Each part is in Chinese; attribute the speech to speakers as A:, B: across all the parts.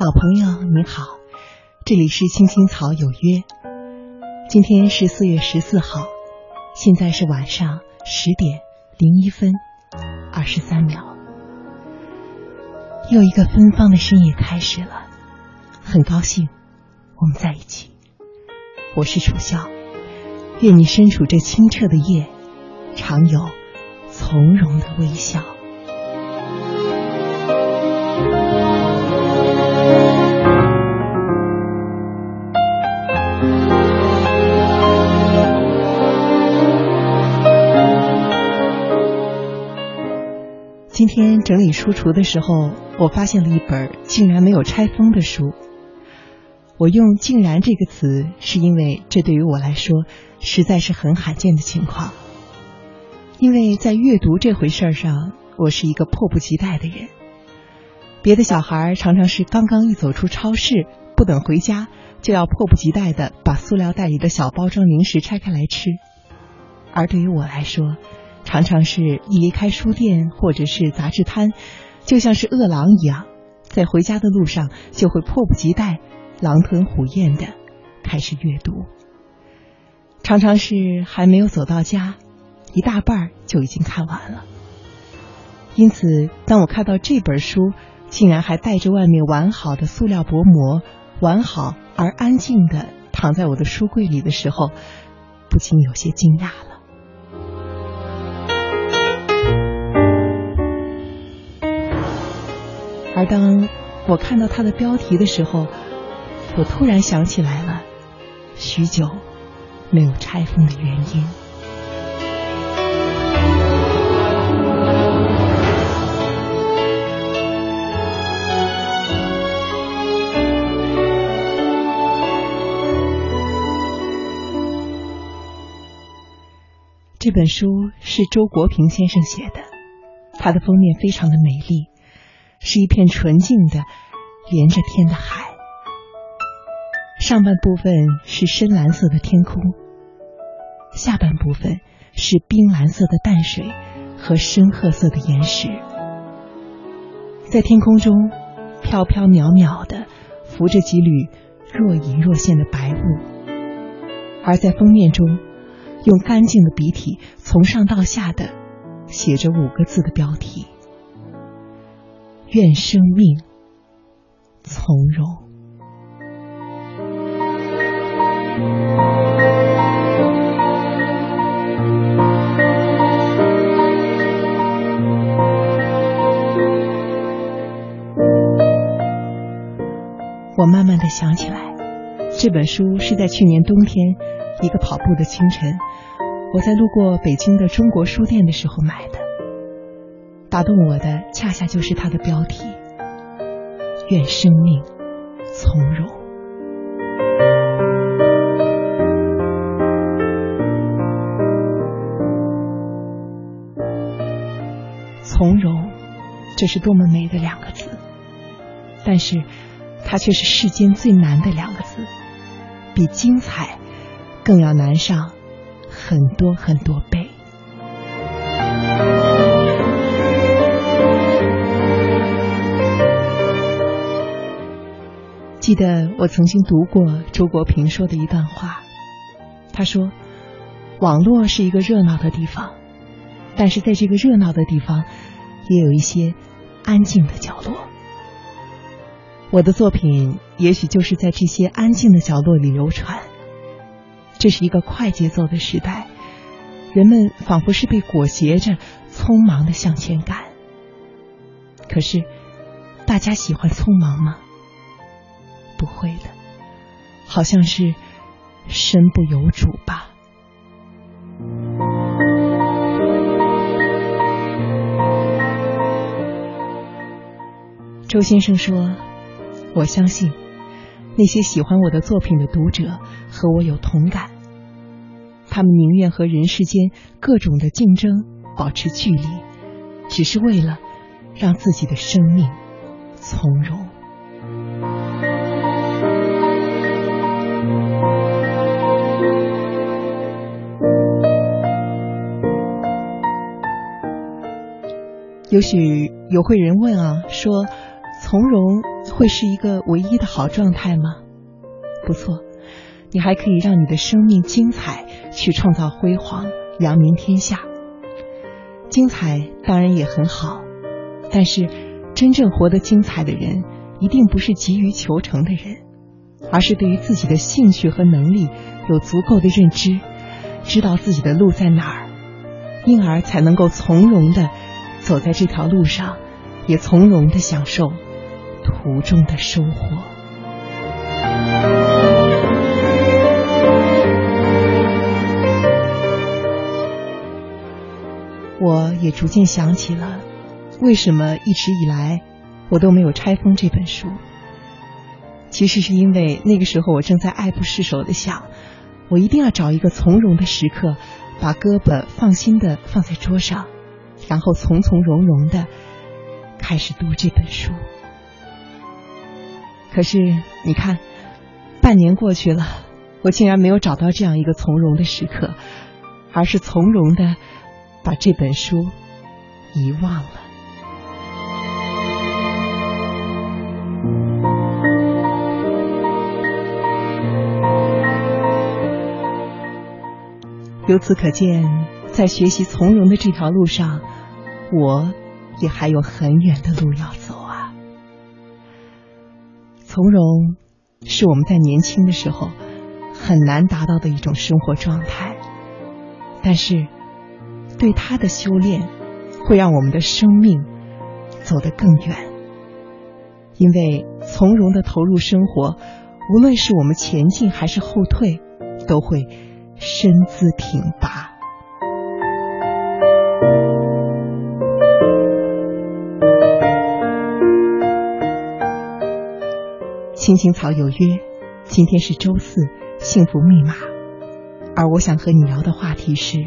A: 老朋友你好，这里是青青草有约。今天是四月十四号，现在是晚上十点零一分二十三秒，又一个芬芳的深夜开始了。很高兴我们在一起，我是楚萧，愿你身处这清澈的夜，常有从容的微笑。天整理书橱的时候，我发现了一本竟然没有拆封的书。我用“竟然”这个词，是因为这对于我来说实在是很罕见的情况。因为在阅读这回事儿上，我是一个迫不及待的人。别的小孩常常是刚刚一走出超市，不等回家，就要迫不及待的把塑料袋里的小包装零食拆开来吃。而对于我来说，常常是一离开书店或者是杂志摊，就像是饿狼一样，在回家的路上就会迫不及待、狼吞虎咽的开始阅读。常常是还没有走到家，一大半就已经看完了。因此，当我看到这本书竟然还带着外面完好的塑料薄膜，完好而安静的躺在我的书柜里的时候，不禁有些惊讶了。而当我看到它的标题的时候，我突然想起来了许久没有拆封的原因。这本书是周国平先生写的，它的封面非常的美丽。是一片纯净的连着天的海，上半部分是深蓝色的天空，下半部分是冰蓝色的淡水和深褐色的岩石。在天空中飘飘渺渺的浮着几缕若隐若现的白雾，而在封面中用干净的笔体从上到下的写着五个字的标题。愿生命从容。我慢慢的想起来，这本书是在去年冬天一个跑步的清晨，我在路过北京的中国书店的时候买的。打动我的，恰恰就是它的标题：“愿生命从容。”从容，这是多么美的两个字，但是它却是世间最难的两个字，比精彩更要难上很多很多倍。记得我曾经读过周国平说的一段话，他说：“网络是一个热闹的地方，但是在这个热闹的地方，也有一些安静的角落。我的作品也许就是在这些安静的角落里流传。这是一个快节奏的时代，人们仿佛是被裹挟着匆忙的向前赶。可是，大家喜欢匆忙吗？”不会的，好像是身不由主吧。周先生说：“我相信那些喜欢我的作品的读者和我有同感，他们宁愿和人世间各种的竞争保持距离，只是为了让自己的生命从容。”也许有会人问啊，说从容会是一个唯一的好状态吗？不错，你还可以让你的生命精彩，去创造辉煌，扬名天下。精彩当然也很好，但是真正活得精彩的人，一定不是急于求成的人，而是对于自己的兴趣和能力有足够的认知，知道自己的路在哪儿，因而才能够从容的走在这条路上，也从容的享受途中的收获。我也逐渐想起了，为什么一直以来我都没有拆封这本书。其实是因为那个时候我正在爱不释手的想，我一定要找一个从容的时刻，把胳膊放心的放在桌上，然后从从容容的开始读这本书。可是你看，半年过去了，我竟然没有找到这样一个从容的时刻，而是从容的。把这本书遗忘了。由此可见，在学习从容的这条路上，我也还有很远的路要走啊。从容是我们在年轻的时候很难达到的一种生活状态，但是。对他的修炼，会让我们的生命走得更远。因为从容的投入生活，无论是我们前进还是后退，都会身姿挺拔。青青草有约，今天是周四，幸福密码。而我想和你聊的话题是。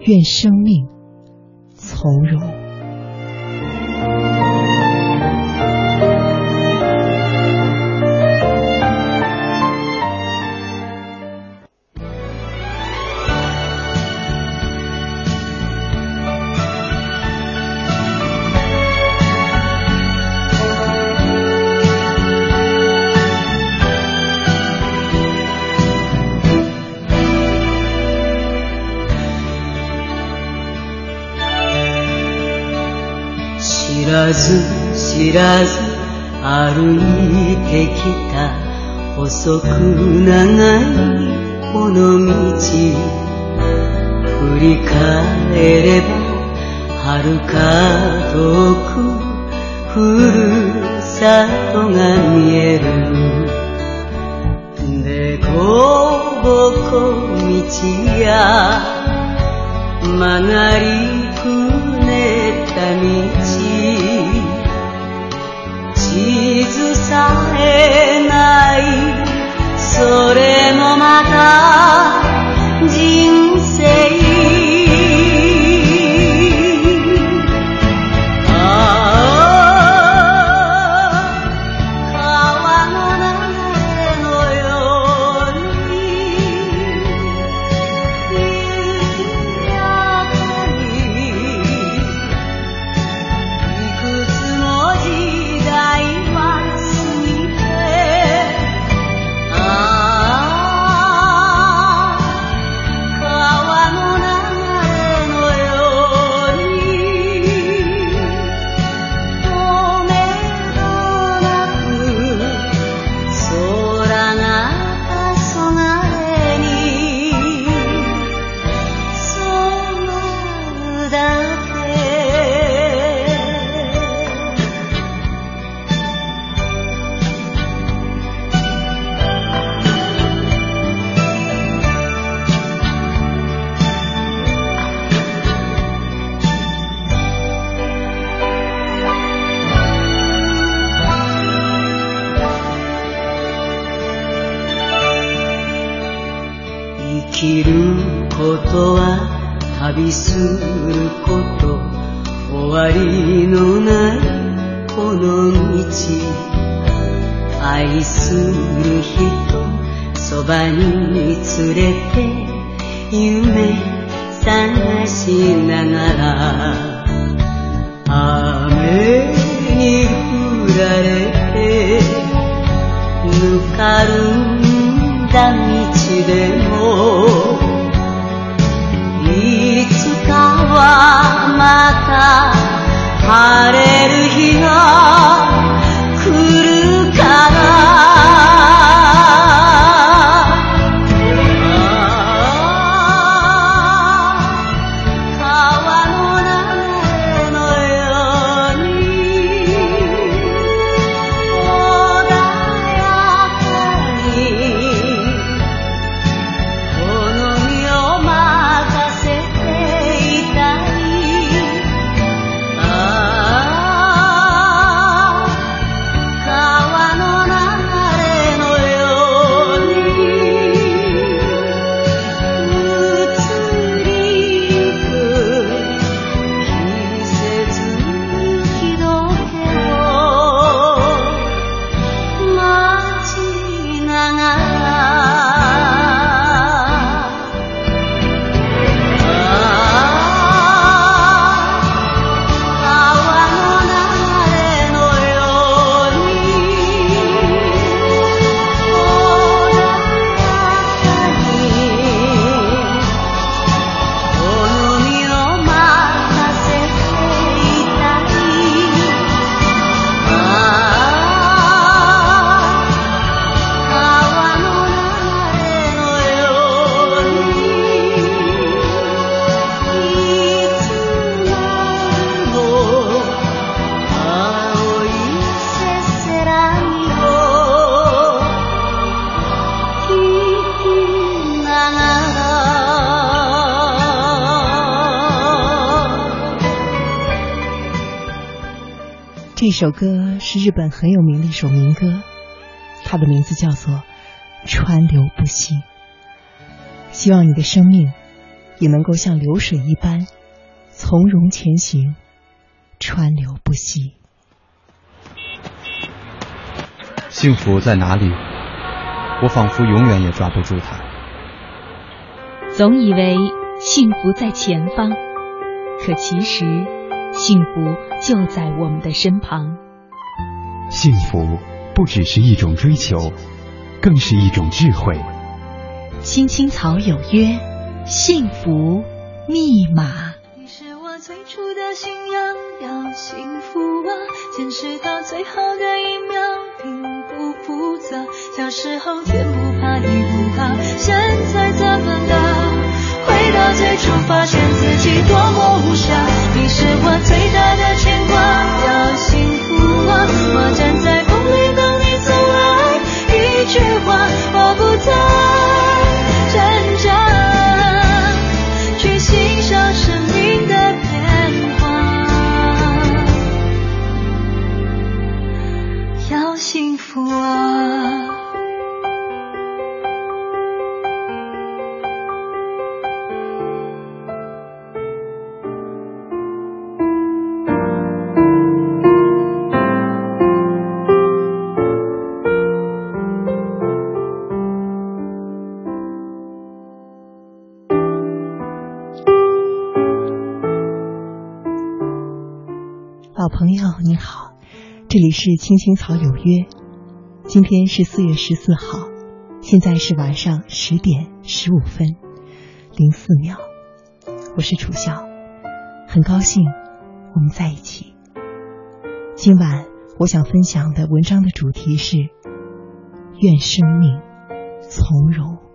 A: 愿生命从容。
B: ず知らず歩いてきた細く長いこの道振り返れば遥か遠くふるさとが見える。でこぼこ道や曲がりそれもまた
A: 首歌是日本很有名的一首民歌，它的名字叫做《川流不息》。希望你的生命也能够像流水一般从容前行，川流不息。
C: 幸福在哪里？我仿佛永远也抓不住它。
D: 总以为幸福在前方，可其实幸福就在我们的身旁。
E: 幸福不只是一种追求，更是一种智慧。
D: 青青草有约，幸福密码。
F: 你是我最初的信仰，要幸福啊！坚持到最后的一秒，并不复杂。小时候天不怕地不怕，现在怎么了？到最初，发现自己多么无暇。你是我最大的牵挂，要幸福啊！我站在风里等你走来，一句话，我不
A: 在这里是青青草有约，今天是四月十四号，现在是晚上十点十五分零四秒，我是楚笑，很高兴我们在一起。今晚我想分享的文章的主题是愿生命从容。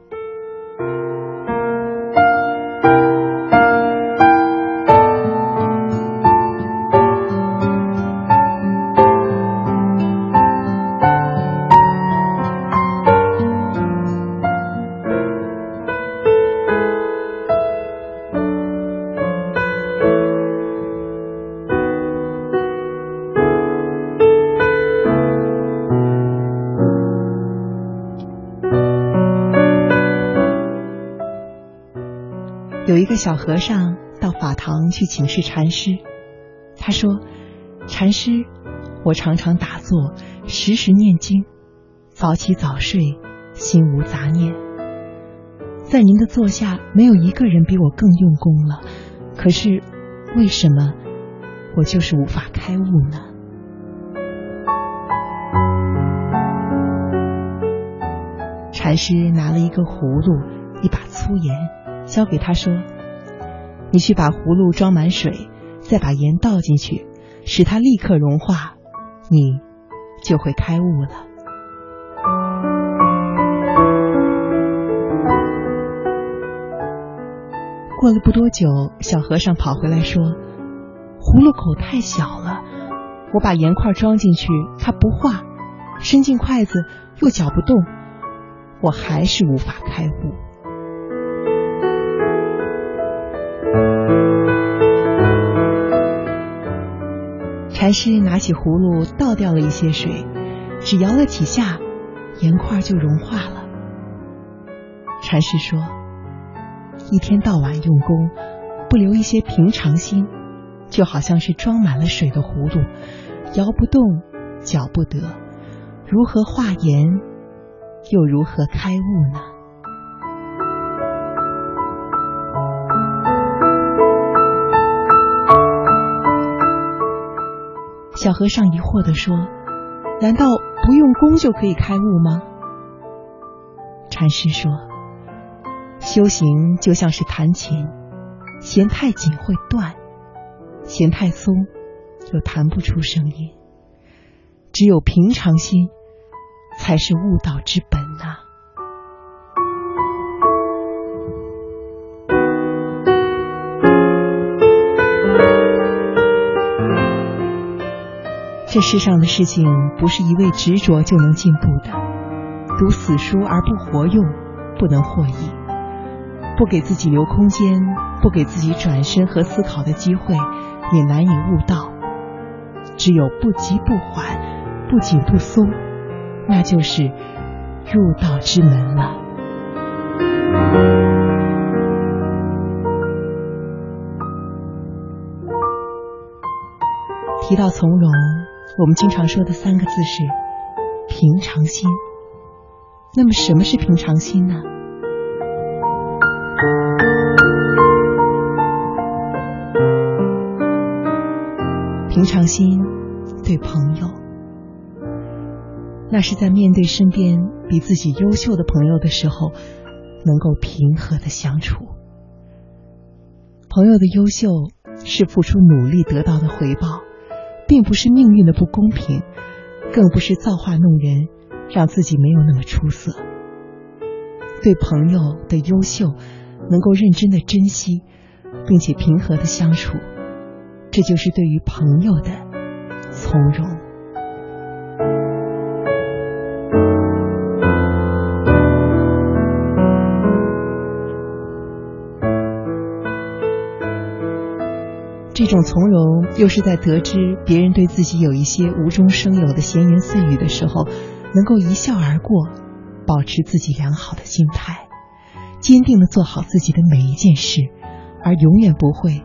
A: 有一个小和尚到法堂去请示禅师。他说禅师我常常打坐时时念经早起早睡心无杂念。在您的座下没有一个人比我更用功了可是为什么我就是无法开悟呢？禅师拿了一个葫芦一把粗盐交给他说：“你去把葫芦装满水，再把盐倒进去，使它立刻融化，你就会开悟了。”过了不多久，小和尚跑回来说：“葫芦口太小了，我把盐块装进去，它不化；伸进筷子又搅不动，我还是无法开悟。”禅师拿起葫芦，倒掉了一些水，只摇了几下，盐块就融化了。禅师说。一天到晚用功，不留一些平常心，就好像是装满了水的葫芦，摇不动，搅不得，如何化盐，又如何开悟呢？小和尚疑惑地说：“难道不用功就可以开悟吗？”禅师说。修行就像是弹琴，弦太紧会断，弦太松又弹不出声音。只有平常心，才是悟道之本呐。这世上的事情，不是一味执着就能进步的。读死书而不活用，不能获益。不给自己留空间，不给自己转身和思考的机会，也难以悟道。只有不急不缓，不紧不松，那就是入道之门了。提到从容，我们经常说的三个字是平常心。那么，什么是平常心呢？平常心对朋友，那是在面对身边比自己优秀的朋友的时候，能够平和的相处。朋友的优秀是付出努力得到的回报，并不是命运的不公平，更不是造化弄人，让自己没有那么出色。对朋友的优秀，能够认真的珍惜，并且平和的相处。这就是对于朋友的从容，这种从容又是在得知别人对自己有一些无中生有的闲言碎语的时候，能够一笑而过，保持自己良好的心态，坚定的做好自己的每一件事，而永远不会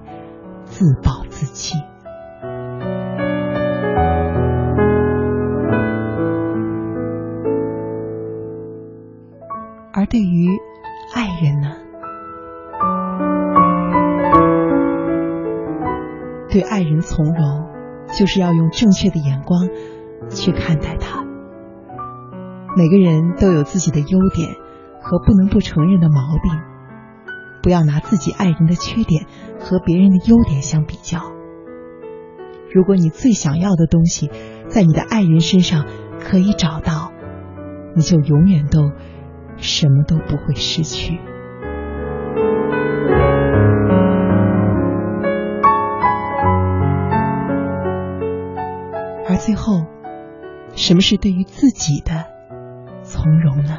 A: 自暴。自弃，而对于对爱人从容，就是要用正确的眼光去看待他。每个人都有自己的优点和不能不承认的毛病。不要拿自己爱人的缺点和别人的优点相比较。如果你最想要的东西在你的爱人身上可以找到，你就永远都什么都不会失去。最后，什么是对于自己的从容呢？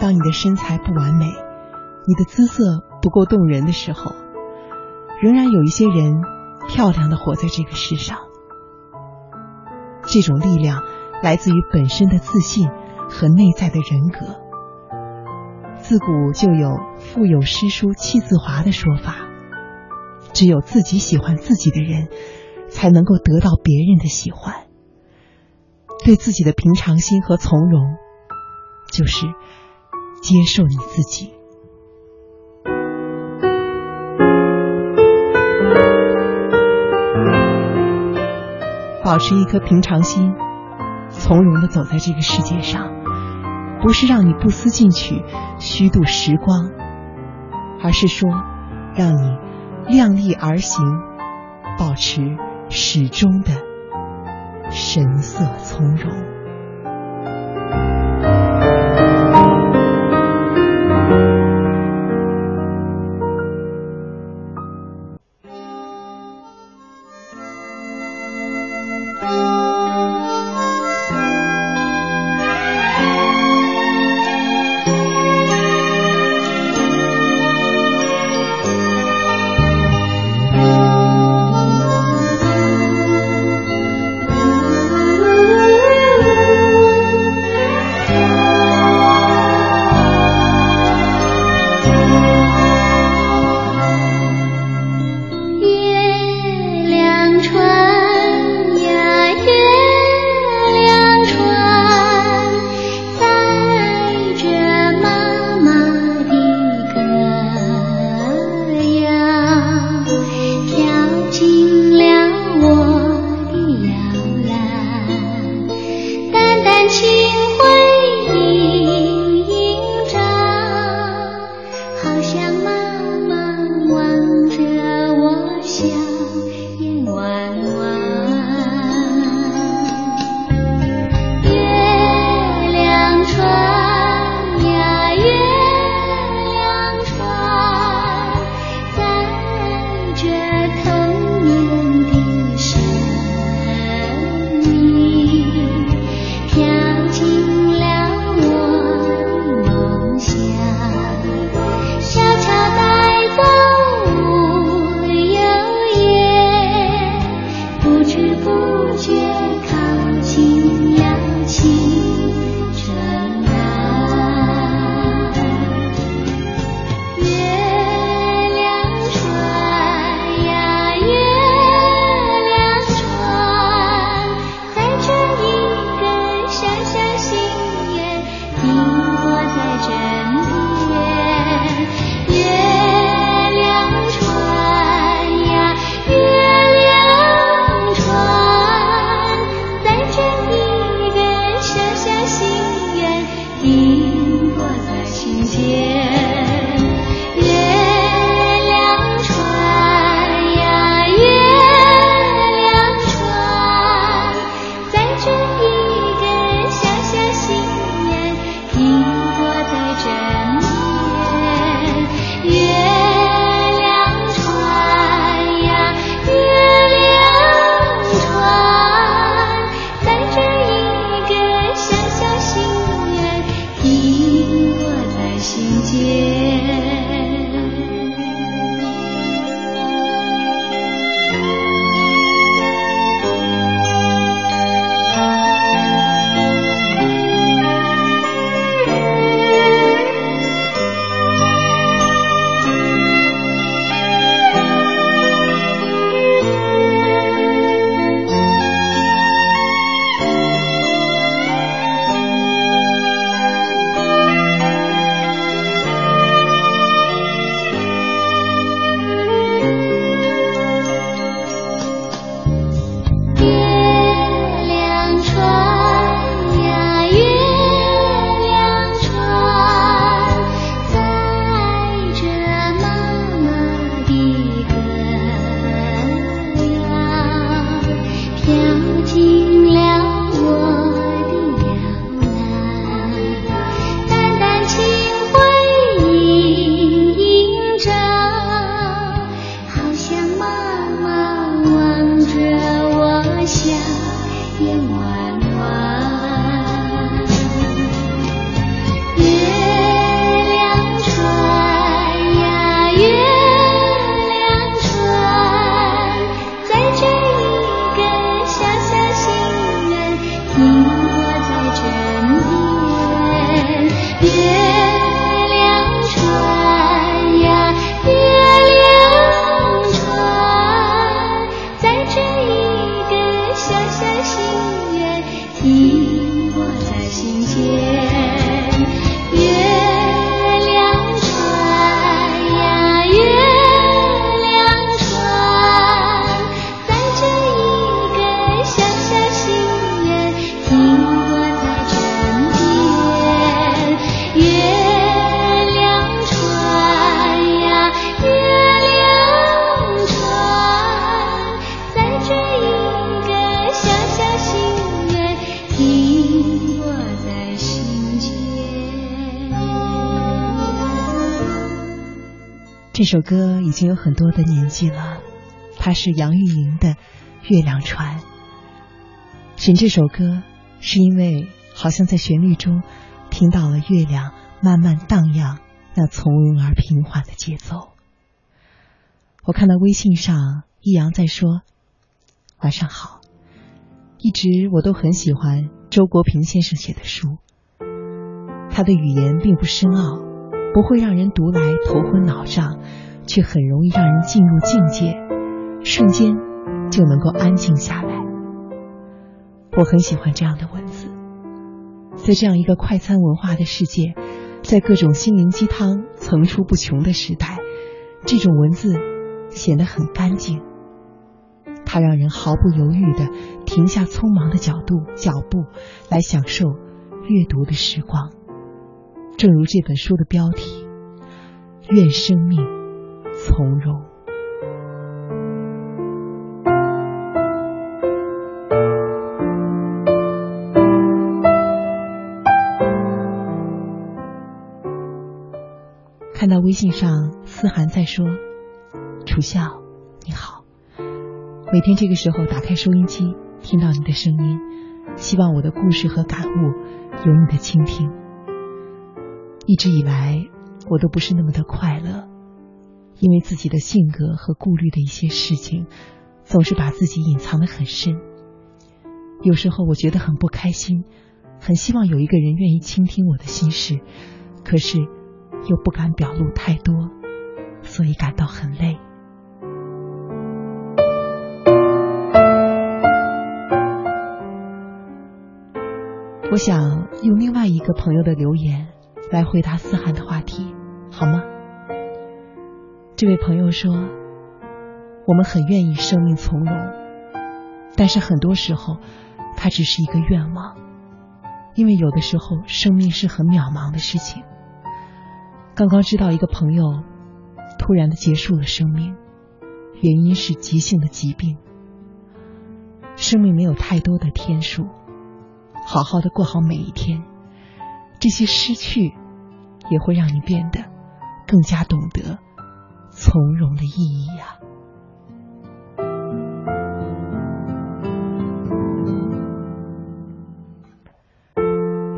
A: 当你的身材不完美，你的姿色不够动人的时候，仍然有一些人漂亮的活在这个世上。这种力量来自于本身的自信和内在的人格。自古就有“腹有诗书气自华”的说法，只有自己喜欢自己的人，才能够得到别人的喜欢。对自己的平常心和从容，就是。接受你自己。保持一颗平常心，从容的走在这个世界上，不是让你不思进取、虚度时光，而是说，让你量力而行，保持始终的神色从容。这首歌已经有很多的年纪了，它是杨钰莹的《月亮船》。选这首歌是因为好像在旋律中听到了月亮慢慢荡漾那从容而平缓的节奏。我看到微信上易阳在说：“晚上好。”一直我都很喜欢周国平先生写的书，他的语言并不深奥，不会让人读来头昏脑胀，却很容易让人进入境界，瞬间就能够安静下来。我很喜欢这样的文字，在这样一个快餐文化的世界，在各种心灵鸡汤层出不穷的时代，这种文字。显得很干净，它让人毫不犹豫的停下匆忙的角度脚步，来享受阅读的时光。正如这本书的标题：“愿生命从容。”看到微信上思涵在说。楚笑，你好。每天这个时候打开收音机，听到你的声音，希望我的故事和感悟有你的倾听。一直以来，我都不是那么的快乐，因为自己的性格和顾虑的一些事情，总是把自己隐藏的很深。有时候我觉得很不开心，很希望有一个人愿意倾听我的心事，可是又不敢表露太多，所以感到很累。我想用另外一个朋友的留言来回答思涵的话题，好吗？这位朋友说：“我们很愿意生命从容，但是很多时候，它只是一个愿望，因为有的时候生命是很渺茫的事情。刚刚知道一个朋友突然的结束了生命，原因是急性的疾病。生命没有太多的天数。”好好的过好每一天，这些失去也会让你变得更加懂得从容的意义呀。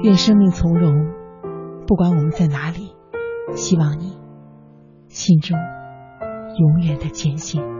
A: 愿生命从容，不管我们在哪里，希望你心中永远的坚信。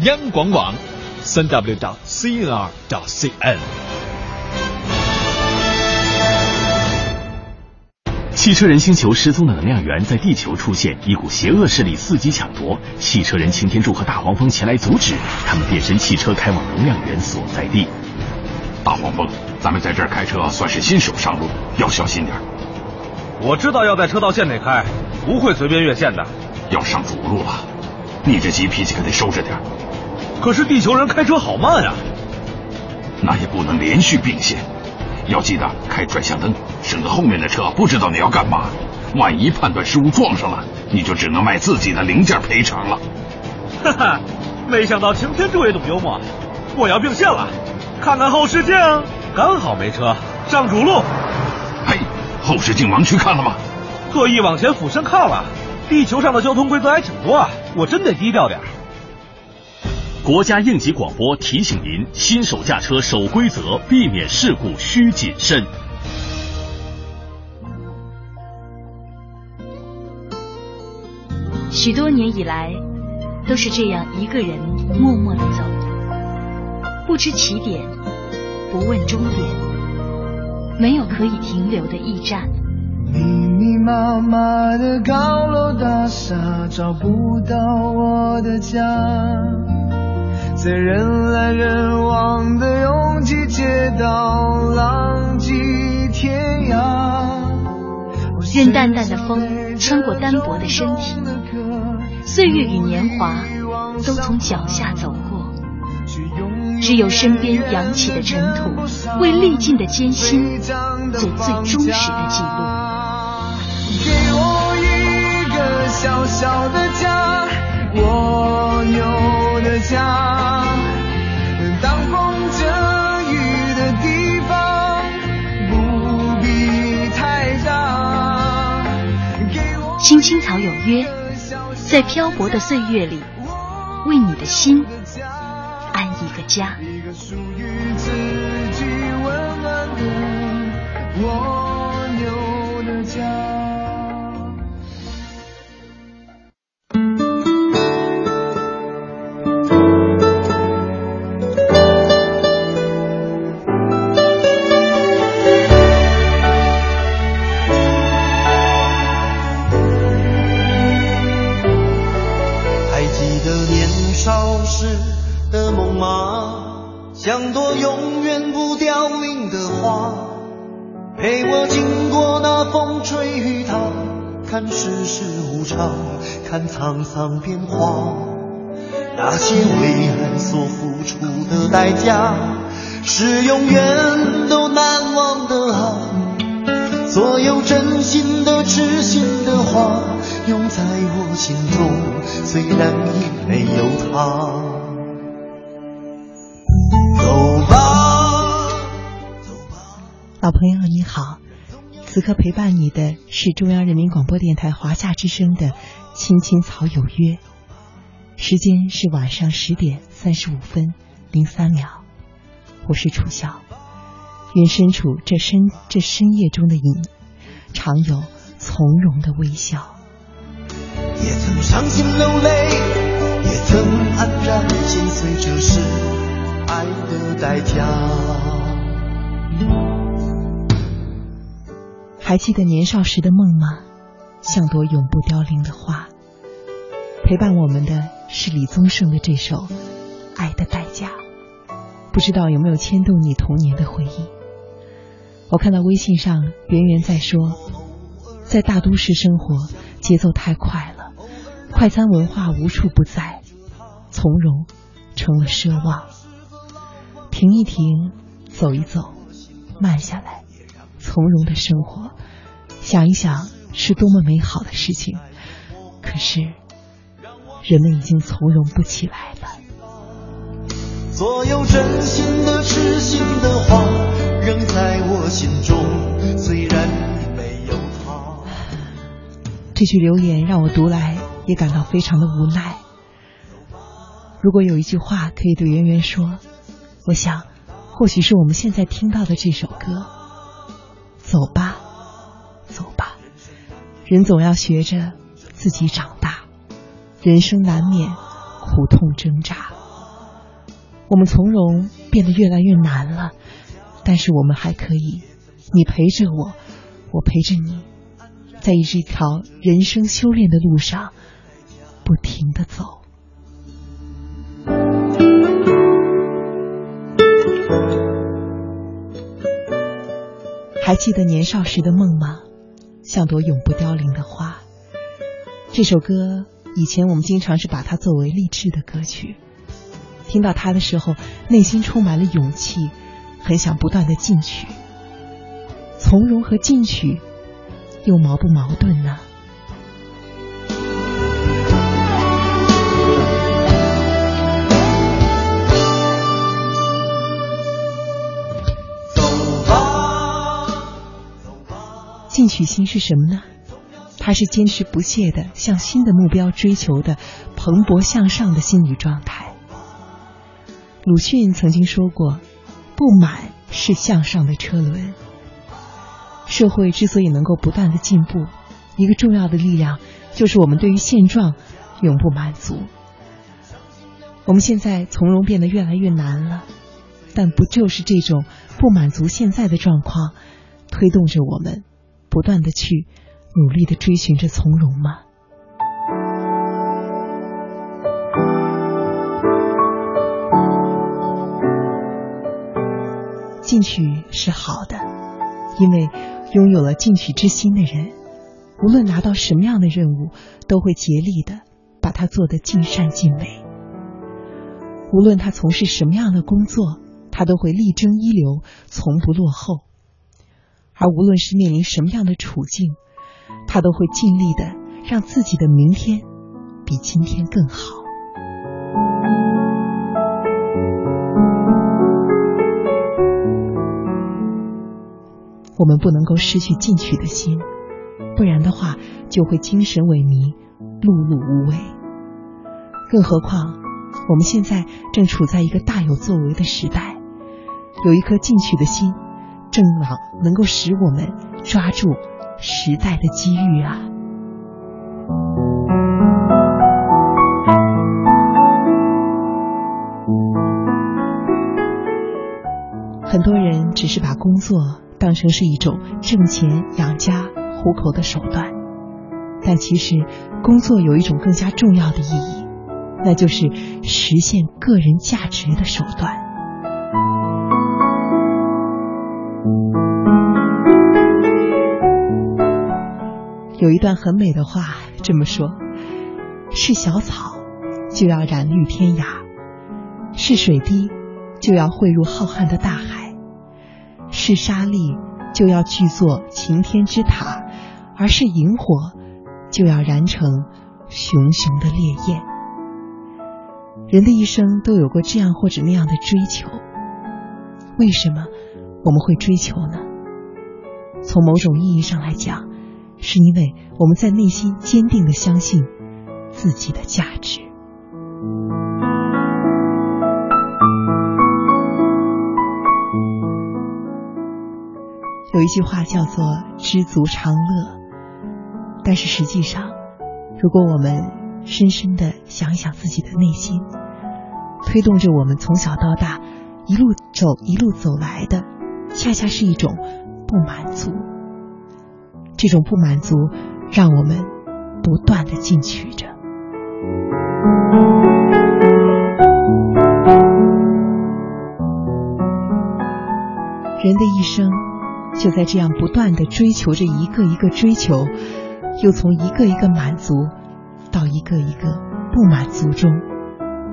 G: 央广网，三 w 到 cnr 到 cn。
H: 汽车人星球失踪的能量源在地球出现，一股邪恶势力伺机抢夺。汽车人擎天柱和大黄蜂前来阻止，他们变身汽车开往能量源所在地。
I: 大黄蜂，咱们在这儿开车算是新手上路，要小心点。
J: 我知道要在车道线内开，不会随便越线的。
I: 要上主路了，你这急脾气可得收着点。
J: 可是地球人开车好慢啊。
I: 那也不能连续并线，要记得开转向灯，省得后面的车不知道你要干嘛。万一判断失误撞上了，你就只能卖自己的零件赔偿了。
J: 哈哈，没想到擎天柱也懂幽默。我要并线了，看看后视镜，刚好没车，上主路。
I: 嘿，后视镜盲区看了吗？
J: 特意往前俯身看了。地球上的交通规则还挺多啊，我真得低调点。
H: 国家应急广播提醒您：新手驾车守规则，避免事故需谨慎。
D: 许多年以来，都是这样一个人默默的走，不知起点，不问终点，没有可以停留的驿站。
K: 密密麻麻的高楼大厦，找不到我的家。在人来人往的拥挤街道，浪迹天涯。
D: 任淡淡的风穿过单薄的身体，岁月与年华都从脚下走过，只有身边扬起的尘土，为历尽的艰辛做最忠实的记录。青青草有约，在漂泊的岁月里，为你的心安一个家。
K: 一个属于自己温暖的蜗
L: 沧桑变化。那些为爱所付出的代价，是永远都难忘的啊！所有真心的、痴心的话，永在我心中，虽然已没有他。
A: 走吧，走吧老朋友你好，此刻陪伴你的是中央人民广播电台华夏之声的《青青草有约》，时间是晚上十点三十五分零三秒，我是楚笑，愿身处这深这深夜中的你，常有从容的微笑。
L: 也曾伤心流泪，也曾黯然心碎，这是爱的代价。
A: 还记得年少时的梦吗？像朵永不凋零的花。陪伴我们的是李宗盛的这首《爱的代价》，不知道有没有牵动你童年的回忆？我看到微信上圆圆在说，在大都市生活节奏太快了，快餐文化无处不在，从容成了奢望。停一停，走一走，慢下来。从容的生活，想一想是多么美好的事情。可是，人们已经从容不起来了。
L: 所有真心的、痴心的话，仍在我心中，虽然没有他。
A: 这句留言让我读来也感到非常的无奈。如果有一句话可以对圆圆说，我想，或许是我们现在听到的这首歌。走吧，走吧，人总要学着自己长大，人生难免苦痛挣扎。我们从容变得越来越难了，但是我们还可以，你陪着我，我陪着你，在一条人生修炼的路上不停的走。还记得年少时的梦吗？像朵永不凋零的花。这首歌以前我们经常是把它作为励志的歌曲。听到它的时候，内心充满了勇气，很想不断的进取。从容和进取又矛不矛盾呢？进取心是什么呢？他是坚持不懈的向新的目标追求的蓬勃向上的心理状态。鲁迅曾经说过：“不满是向上的车轮。”社会之所以能够不断的进步，一个重要的力量就是我们对于现状永不满足。我们现在从容变得越来越难了，但不就是这种不满足现在的状况，推动着我们？不断的去努力的追寻着从容吗？进取是好的，因为拥有了进取之心的人，无论拿到什么样的任务，都会竭力的把它做得尽善尽美。无论他从事什么样的工作，他都会力争一流，从不落后。而无论是面临什么样的处境，他都会尽力的让自己的明天比今天更好。我们不能够失去进取的心，不然的话就会精神萎靡、碌碌无为。更何况，我们现在正处在一个大有作为的时代，有一颗进取的心。正好能够使我们抓住时代的机遇啊！很多人只是把工作当成是一种挣钱养家糊口的手段，但其实工作有一种更加重要的意义，那就是实现个人价值的手段。有一段很美的话这么说：是小草，就要染绿天涯；是水滴，就要汇入浩瀚的大海；是沙粒，就要聚作擎天之塔；而是萤火，就要燃成熊熊的烈焰。人的一生都有过这样或者那样的追求，为什么我们会追求呢？从某种意义上来讲。是因为我们在内心坚定的相信自己的价值。有一句话叫做“知足常乐”，但是实际上，如果我们深深的想一想自己的内心，推动着我们从小到大一路走一路走来的，恰恰是一种不满足。这种不满足，让我们不断的进取着。人的一生就在这样不断的追求着一个一个追求，又从一个一个满足到一个一个不满足中，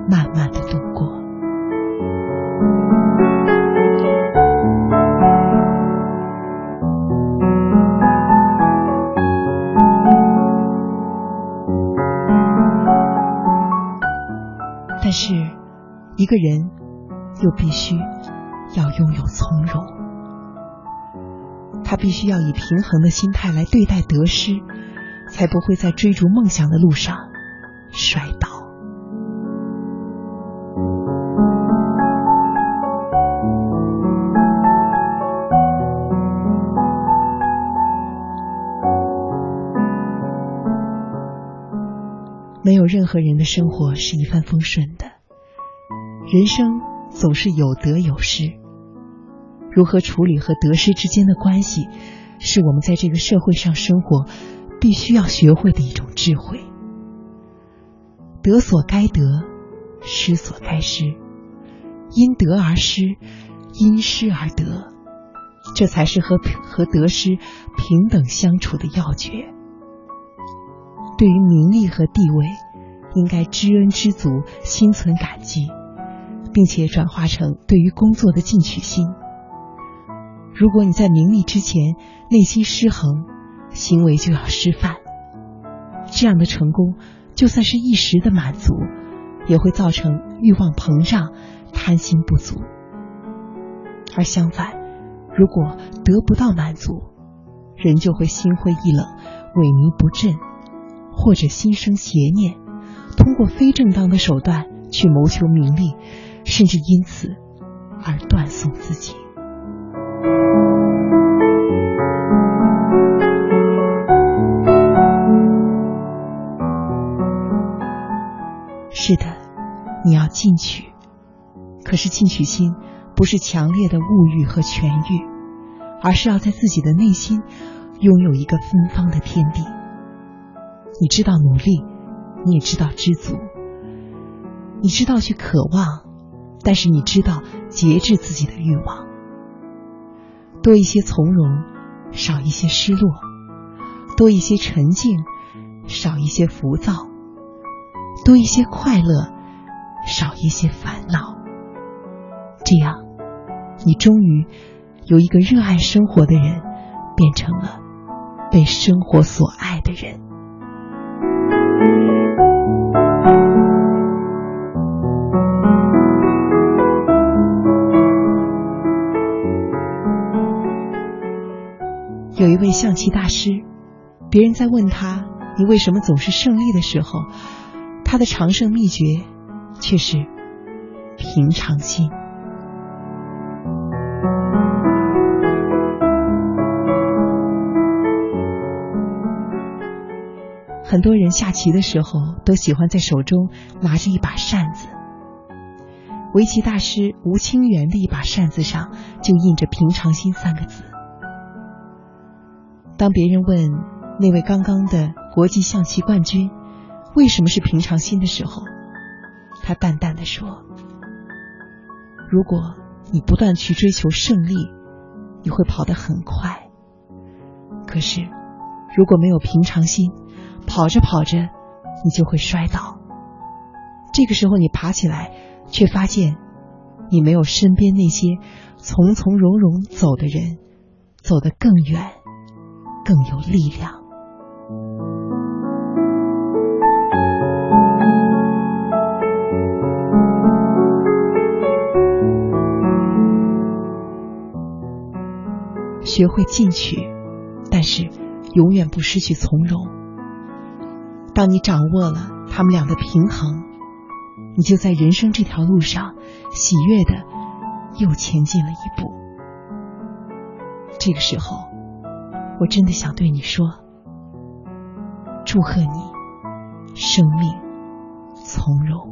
A: 慢慢的度过。一个人，又必须要拥有从容。他必须要以平衡的心态来对待得失，才不会在追逐梦想的路上摔倒。没有任何人的生活是一帆风顺的，人生总是有得有失。如何处理和得失之间的关系，是我们在这个社会上生活必须要学会的一种智慧。得所该得，失所该失，因得而失，因失而得，这才是和和得失平等相处的要诀。对于名利和地位，应该知恩知足，心存感激，并且转化成对于工作的进取心。如果你在名利之前内心失衡，行为就要失范。这样的成功，就算是一时的满足，也会造成欲望膨胀、贪心不足。而相反，如果得不到满足，人就会心灰意冷、萎靡不振，或者心生邪念，通过非正当的手段去谋求名利，甚至因此而断送自己。是的，你要进取，可是进取心不是强烈的物欲和权欲，而是要在自己的内心拥有一个芬芳的天地。你知道努力，你也知道知足，你知道去渴望，但是你知道节制自己的欲望。多一些从容，少一些失落；多一些沉静，少一些浮躁；多一些快乐，少一些烦恼。这样，你终于由一个热爱生活的人，变成了被生活所爱的人。有一位象棋大师，别人在问他“你为什么总是胜利”的时候，他的长胜秘诀却是平常心。很多人下棋的时候都喜欢在手中拿着一把扇子，围棋大师吴清源的一把扇子上就印着“平常心”三个字。当别人问那位刚刚的国际象棋冠军为什么是平常心的时候，他淡淡的说：“如果你不断去追求胜利，你会跑得很快。可是如果没有平常心，跑着跑着你就会摔倒。这个时候你爬起来，却发现你没有身边那些从从容容走的人走得更远。”更有力量。学会进取，但是永远不失去从容。当你掌握了他们俩的平衡，你就在人生这条路上喜悦的又前进了一步。这个时候。我真的想对你说，祝贺你，生命从容。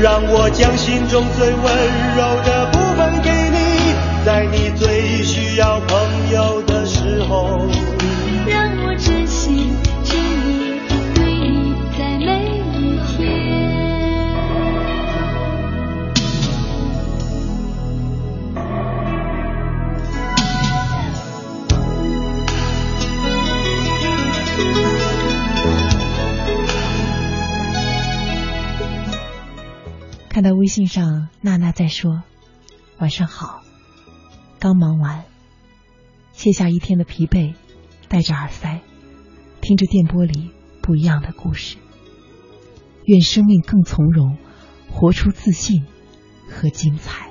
L: 让我将心中最温柔的部
A: 看到微信上娜娜在说：“晚上好，刚忙完，卸下一天的疲惫，戴着耳塞，听着电波里不一样的故事。愿生命更从容，活出自信和精彩。”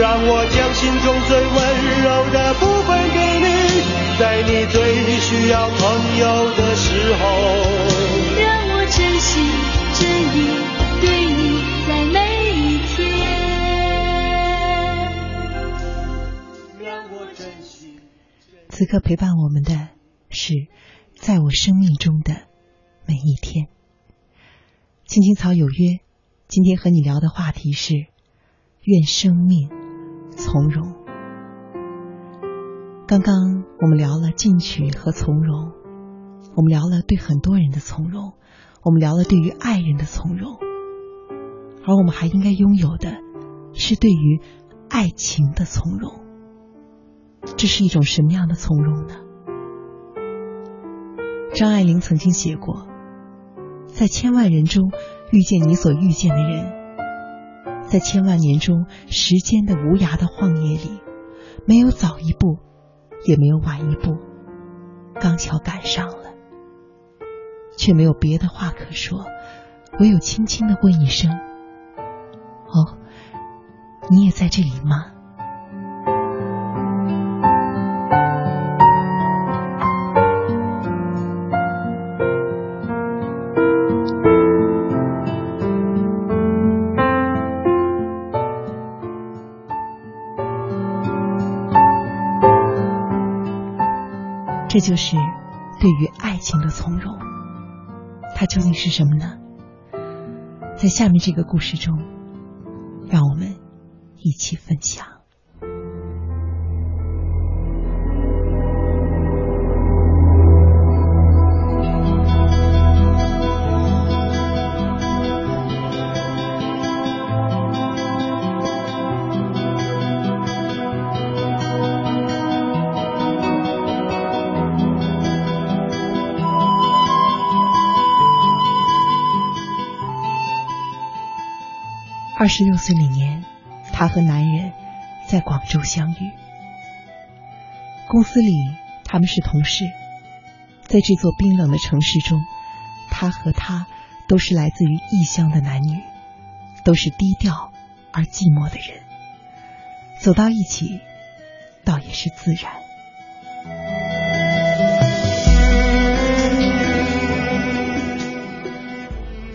F: 让我
L: 将心中最温柔的部分给你，在你最需要朋友的时候，
F: 让我真心真意对你在每一天。
L: 让我珍惜。
A: 此刻陪伴我们的是在我生命中的每一天。青青草有约，今天和你聊的话题是愿生命从容。刚刚我们聊了进取和从容，我们聊了对很多人的从容，我们聊了对于爱人的从容，而我们还应该拥有的是对于爱情的从容。这是一种什么样的从容呢？张爱玲曾经写过，在千万人中遇见你所遇见的人，在千万年中时间的无涯的荒野里，没有早一步，也没有晚一步，刚巧赶上了，却没有别的话可说，唯有轻轻的问一声：“哦，你也在这里吗？”这就是对于爱情的从容，它究竟是什么呢？在下面这个故事中，让我们一起分享。十六岁那年，她和男人在广州相遇。公司里他们是同事，在这座冰冷的城市中，他和她都是来自于异乡的男女，都是低调而寂寞的人。走到一起，倒也是自然。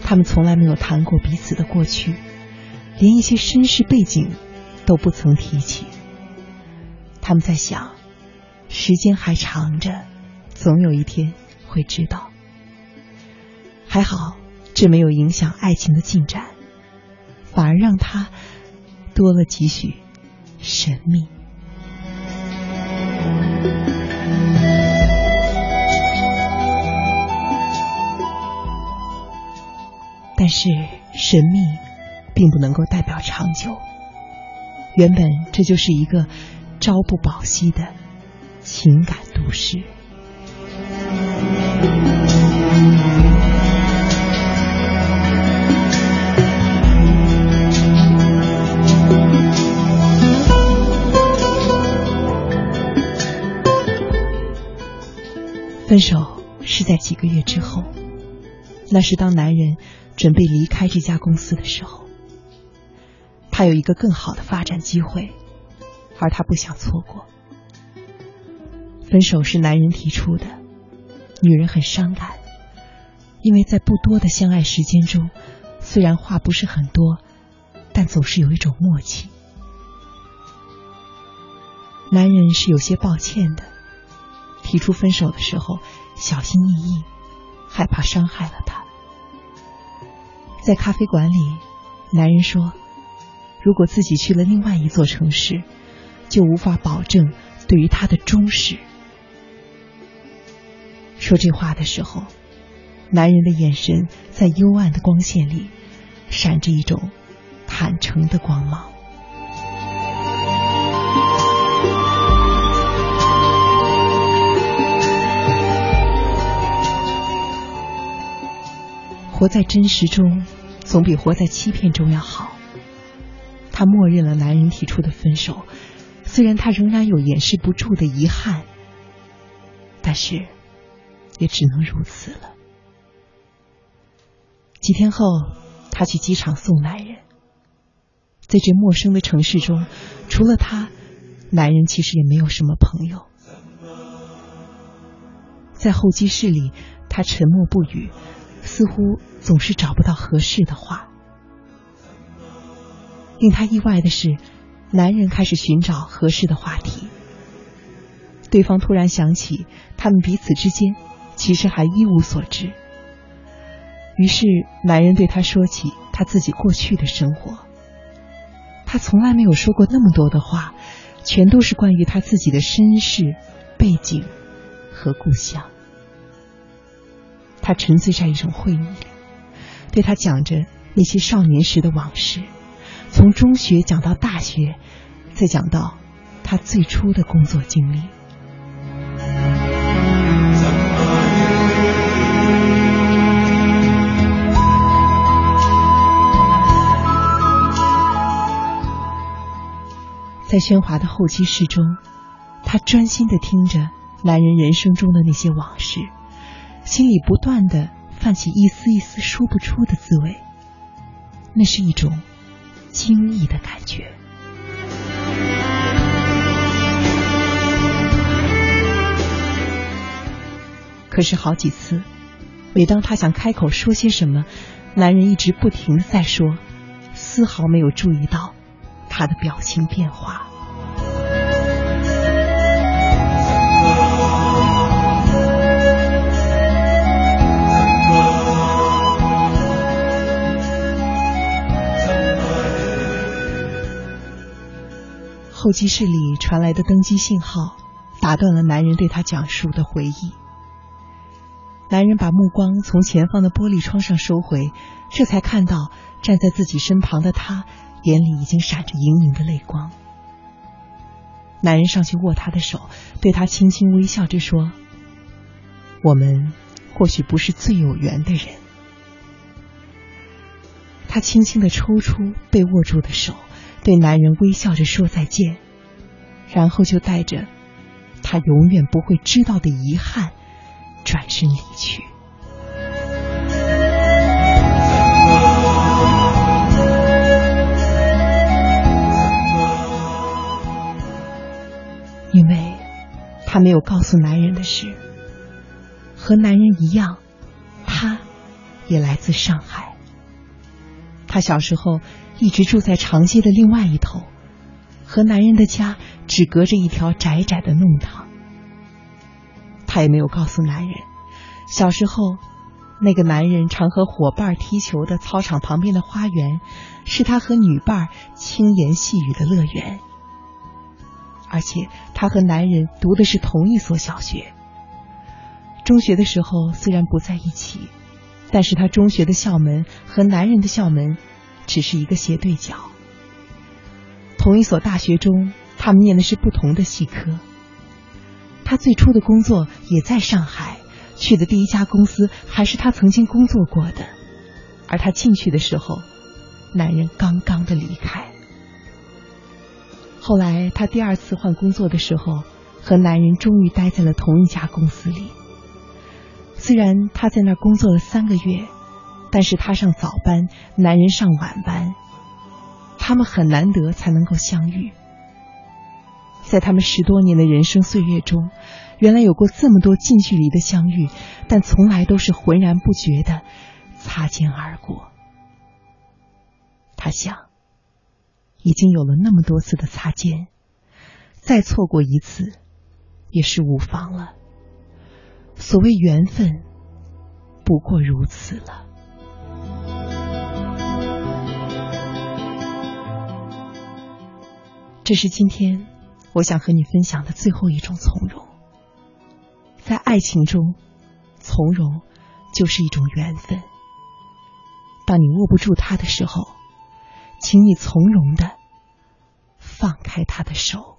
A: 他们从来没有谈过彼此的过去，连一些身世背景都不曾提起。他们在想，时间还长着，总有一天会知道。还好，这没有影响爱情的进展，反而让他多了几许神秘。但是神秘并不能够代表长久。原本这就是一个朝不保夕的情感都市。分手是在几个月之后，那是当男人。准备离开这家公司的时候，他有一个更好的发展机会，而他不想错过。分手是男人提出的，女人很伤感，因为在不多的相爱时间中，虽然话不是很多，但总是有一种默契。男人是有些抱歉的，提出分手的时候小心翼翼，害怕伤害了他。在咖啡馆里，男人说：“如果自己去了另外一座城市，就无法保证对于他的忠实。”说这话的时候，男人的眼神在幽暗的光线里闪着一种坦诚的光芒。活在真实中，总比活在欺骗中要好。他默认了男人提出的分手，虽然他仍然有掩饰不住的遗憾，但是也只能如此了。几天后，他去机场送男人，在这陌生的城市中，除了他，男人其实也没有什么朋友。在候机室里，他沉默不语。似乎总是找不到合适的话。令他意外的是，男人开始寻找合适的话题。对方突然想起，他们彼此之间其实还一无所知。于是，男人对他说起他自己过去的生活。他从来没有说过那么多的话，全都是关于他自己的身世、背景和故乡。他沉醉在一种会议里，对他讲着那些少年时的往事，从中学讲到大学，再讲到他最初的工作经历。在喧哗的候机室中，他专心的听着男人人生中的那些往事。心里不断的泛起一丝一丝说不出的滋味，那是一种惊异的感觉。可是好几次，每当他想开口说些什么，男人一直不停的在说，丝毫没有注意到他的表情变化。候机室里传来的登机信号，打断了男人对他讲述的回忆。男人把目光从前方的玻璃窗上收回，这才看到站在自己身旁的他，眼里已经闪着盈盈的泪光。男人上去握他的手，对他轻轻微笑着说：“我们或许不是最有缘的人。”他轻轻的抽出被握住的手。对男人微笑着说再见，然后就带着他永远不会知道的遗憾，转身离去。因为他没有告诉男人的是，和男人一样，他也来自上海。他小时候一直住在长街的另外一头，和男人的家只隔着一条窄窄的弄堂。他也没有告诉男人，小时候那个男人常和伙伴踢球的操场旁边的花园，是他和女伴轻言细语的乐园。而且他和男人读的是同一所小学。中学的时候虽然不在一起，但是他中学的校门和男人的校门只是一个斜对角。同一所大学中，他们念的是不同的系科。他最初的工作也在上海，去的第一家公司还是他曾经工作过的。而他进去的时候，男人刚刚的离开。后来，他第二次换工作的时候，和男人终于待在了同一家公司里。虽然他在那儿工作了三个月，但是他上早班，男人上晚班，他们很难得才能够相遇。在他们十多年的人生岁月中，原来有过这么多近距离的相遇，但从来都是浑然不觉的擦肩而过。他想。已经有了那么多次的擦肩，再错过一次也是无妨了。所谓缘分，不过如此了。这是今天我想和你分享的最后一种从容。在爱情中，从容就是一种缘分。当你握不住他的时候。请你从容的放开他的手。